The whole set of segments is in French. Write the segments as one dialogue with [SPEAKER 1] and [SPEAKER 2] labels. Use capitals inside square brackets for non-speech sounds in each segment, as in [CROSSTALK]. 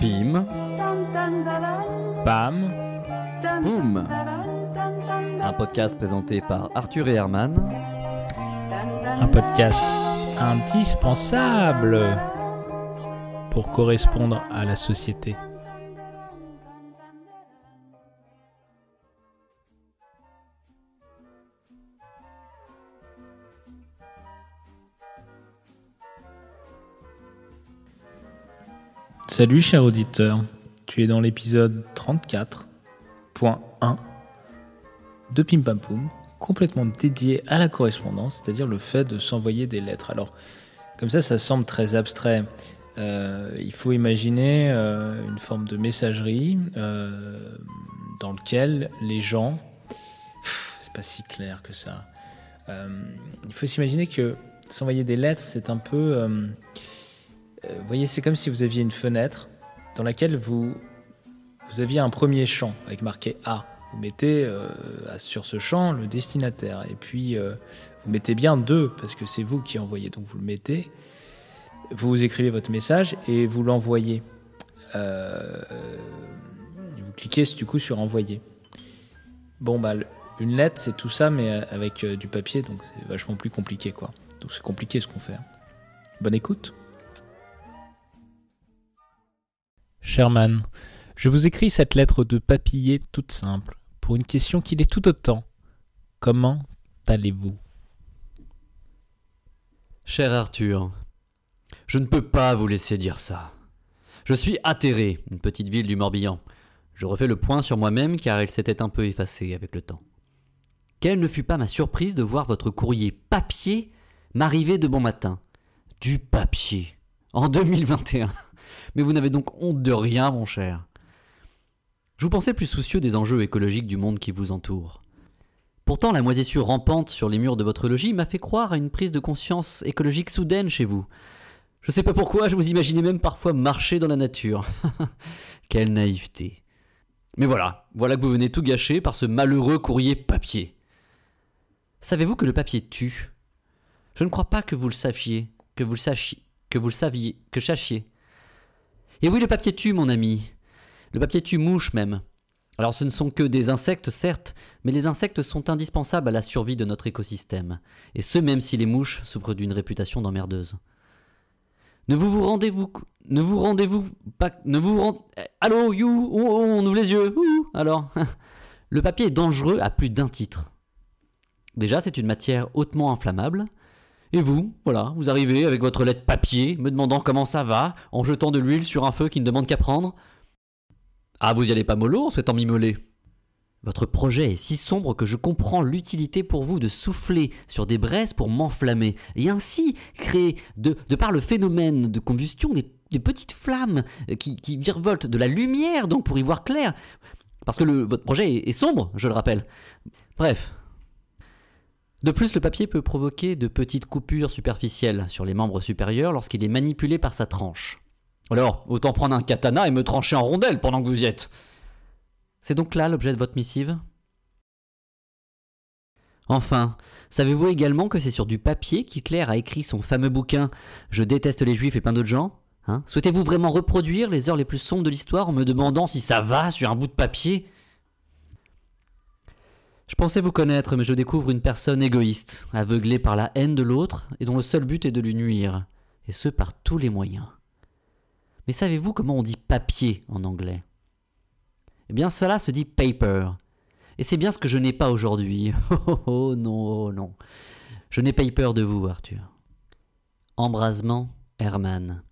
[SPEAKER 1] Pim.
[SPEAKER 2] Pam.
[SPEAKER 1] Boum. Un podcast présenté par Arthur et Herman.
[SPEAKER 2] Un podcast indispensable pour correspondre à la société. Salut cher auditeur, tu es dans l'épisode 34.1 de Pim Pam Poum, complètement dédié à la correspondance, c'est-à-dire le fait de s'envoyer des lettres. Alors, comme ça, ça semble très abstrait. Euh, il faut imaginer euh, une forme de messagerie euh, dans lequel les gens, c'est pas si clair que ça. Il faut s'imaginer que s'envoyer des lettres, c'est un peu, euh, vous voyez, c'est comme si vous aviez une fenêtre dans laquelle vous vous aviez un premier champ avec marqué A. Vous mettez euh, sur ce champ le destinataire et puis euh, vous mettez bien deux parce que c'est vous qui envoyez, donc vous le mettez vous écrivez votre message et vous l'envoyez. Vous cliquez du coup sur envoyer. Bon bah une lettre c'est tout ça mais avec du papier donc c'est vachement plus compliqué quoi. Donc c'est compliqué ce qu'on fait. Bonne écoute. Sherman, je vous écris cette lettre de papillet toute simple pour une question qui l'est tout autant. Comment allez-vous?
[SPEAKER 1] Cher Arthur, je ne peux pas vous laisser dire ça. Je suis atterré, une petite ville du Morbihan. Je refais le point sur moi-même car il s'était un peu effacé avec le temps. Quelle ne fut pas ma surprise de voir votre courrier papier m'arriver de bon matin. Du papier. En 2021. Mais vous n'avez donc honte de rien, mon cher. Je vous pensais plus soucieux des enjeux écologiques du monde qui vous entoure. Pourtant, la moisissure rampante sur les murs de votre logis m'a fait croire à une prise de conscience écologique soudaine chez vous. Je sais pas pourquoi, je vous imaginais même parfois marcher dans la nature. [LAUGHS] Quelle naïveté. Mais voilà, voilà que vous venez tout gâcher par ce malheureux courrier papier. Savez-vous que le papier tue? Je ne crois pas que vous le sachiez, que vous le sachiez, que vous le saviez, que sachiez. Et oui, le papier tue, mon ami. Le papier tue mouche même. Alors ce ne sont que des insectes, certes, mais les insectes sont indispensables à la survie de notre écosystème, et ce même si les mouches souffrent d'une réputation d'emmerdeuse. Ne vous vous rendez-vous ne vous rendez-vous pas ne vous rend... Eh, Allô, you, oh, oh, on ouvre les yeux. alors, [LAUGHS] le papier est dangereux à plus d'un titre. Déjà, c'est une matière hautement inflammable. Et vous, voilà, vous arrivez avec votre lettre papier, me demandant comment ça va, en jetant de l'huile sur un feu qui ne demande qu'à prendre. Ah, vous y allez pas mollo en souhaitant m'immoler. Votre projet est si sombre que je comprends l'utilité pour vous de souffler sur des braises pour m'enflammer, et ainsi créer, de, par le phénomène de combustion, des, petites flammes euh, qui, virevoltent de la lumière, donc pour y voir clair. Parce que votre projet est sombre, je le rappelle. Bref. De plus, le papier peut provoquer de petites coupures superficielles sur les membres supérieurs lorsqu'il est manipulé par sa tranche. Alors, autant prendre un katana et me trancher en rondelle pendant que vous y êtes. C'est donc là l'objet de votre missive? Enfin, savez-vous également que c'est sur du papier qu'Hitler a écrit son fameux bouquin Je déteste les juifs et plein d'autres gens Hein? Souhaitez-vous vraiment reproduire les heures les plus sombres de l'histoire en me demandant si ça va sur un bout de papier? Je pensais vous connaître, mais je découvre une personne égoïste, aveuglée par la haine de l'autre et dont le seul but est de lui nuire, et ce par tous les moyens. Mais savez-vous comment on dit papier en anglais? Eh bien, cela se dit paper. Et c'est bien ce que je n'ai pas aujourd'hui. [LAUGHS] Oh, oh, oh, non, oh, non. Je n'ai pas eu peur de vous, Arthur. Embrasement, Herman.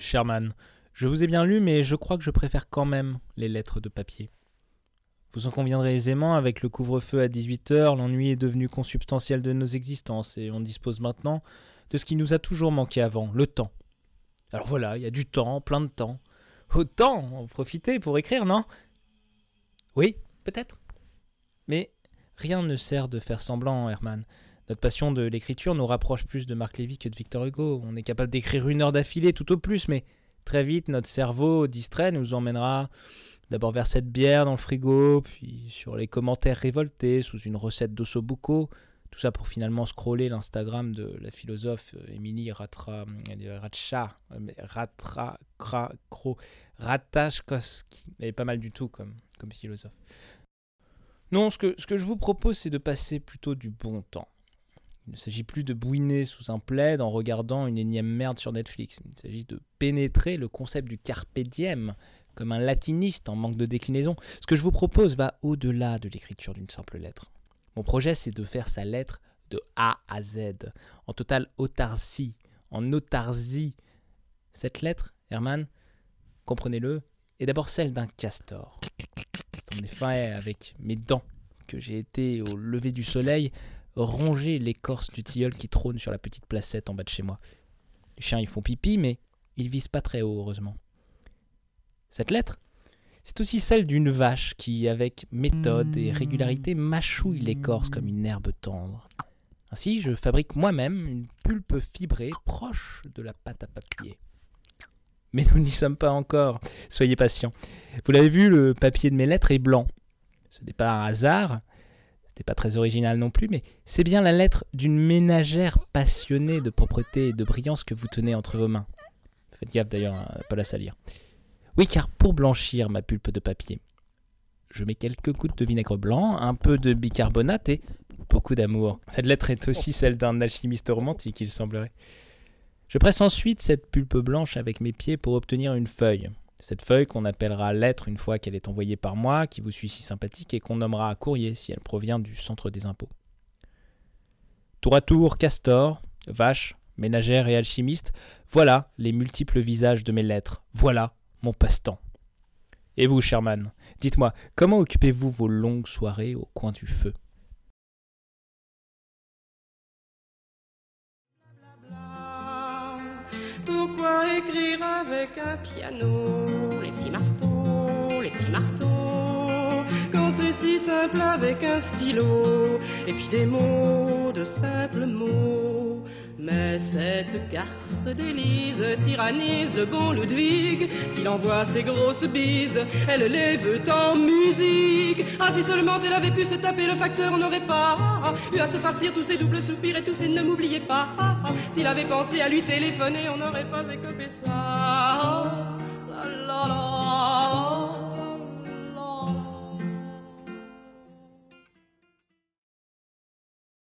[SPEAKER 2] Sherman, je vous ai bien lu, mais je crois que je préfère quand même les lettres de papier. Vous en conviendrez aisément, avec le couvre-feu à 18h, l'ennui est devenu consubstantiel de nos existences, et on dispose maintenant de ce qui nous a toujours manqué avant, le temps. Alors voilà, il y a du temps, plein de temps. Autant en profiter pour écrire, non? Oui, peut-être. Mais rien ne sert de faire semblant, Herman. Notre passion de l'écriture nous rapproche plus de Marc Lévy que de Victor Hugo. On est capable d'écrire une heure d'affilée tout au plus, mais très vite notre cerveau distrait nous emmènera D'abord vers cette bière dans le frigo, puis sur les commentaires révoltés sous une recette d'ossobuco. Tout ça pour finalement scroller l'Instagram de la philosophe euh, Émilie Ratra, euh, Ratcha, euh, Ratra, Kra, Kro, Ratachkowski. Elle est pas mal du tout comme, comme philosophe. Non, ce que, ce que je vous propose, c'est de passer plutôt du bon temps. Il ne s'agit plus de bouiner sous un plaid en regardant une énième merde sur Netflix. Il s'agit de pénétrer le concept du carpe diem comme un latiniste en manque de déclinaison. Ce que je vous propose va au-delà de l'écriture d'une simple lettre. Mon projet, c'est de faire sa lettre de A à Z, en totale autarcie, en autarcie. Cette lettre, Herman, comprenez-le, est d'abord celle d'un castor. C'est en effet avec mes dents que j'ai été, au lever du soleil, ronger l'écorce du tilleul qui trône sur la petite placette en bas de chez moi. Les chiens y font pipi, mais ils visent pas très haut, heureusement. Cette lettre, c'est aussi celle d'une vache qui, avec méthode et régularité, mâchouille l'écorce comme une herbe tendre. Ainsi, je fabrique moi-même une pulpe fibrée proche de la pâte à papier. Mais nous n'y sommes pas encore, soyez patients. Vous l'avez vu, le papier de mes lettres est blanc. Ce n'est pas un hasard, ce n'est pas très original non plus, mais c'est bien la lettre d'une ménagère passionnée de propreté et de brillance que vous tenez entre vos mains. Faites gaffe d'ailleurs ne pas la salir. Oui, car pour blanchir ma pulpe de papier, je mets quelques gouttes de vinaigre blanc, un peu de bicarbonate et beaucoup d'amour. Cette lettre est aussi celle d'un alchimiste romantique, il semblerait. Je presse ensuite cette pulpe blanche avec mes pieds pour obtenir une feuille. Cette feuille qu'on appellera lettre une fois qu'elle est envoyée par moi, qui vous suit si sympathique, et qu'on nommera courrier si elle provient du centre des impôts. Tour à tour, castor, vache, ménagère et alchimiste, voilà les multiples visages de mes lettres. Voilà mon passe-temps. Et vous, Sherman, dites-moi, comment occupez-vous vos longues soirées au coin du feu?
[SPEAKER 3] Écrire avec un piano Les petits marteaux, les petits marteaux, quand c'est si simple avec un stylo, et puis des mots, de. Mais cette garce d'Élise tyrannise le bon Ludwig. S'il envoie ses grosses bises, elle les veut en musique. Ah, si seulement elle avait pu se taper le facteur, on n'aurait pas eu à se farcir tous ses doubles soupirs et tous ses ne m'oubliez pas. S'il avait pensé à lui téléphoner, on n'aurait pas écopé ça.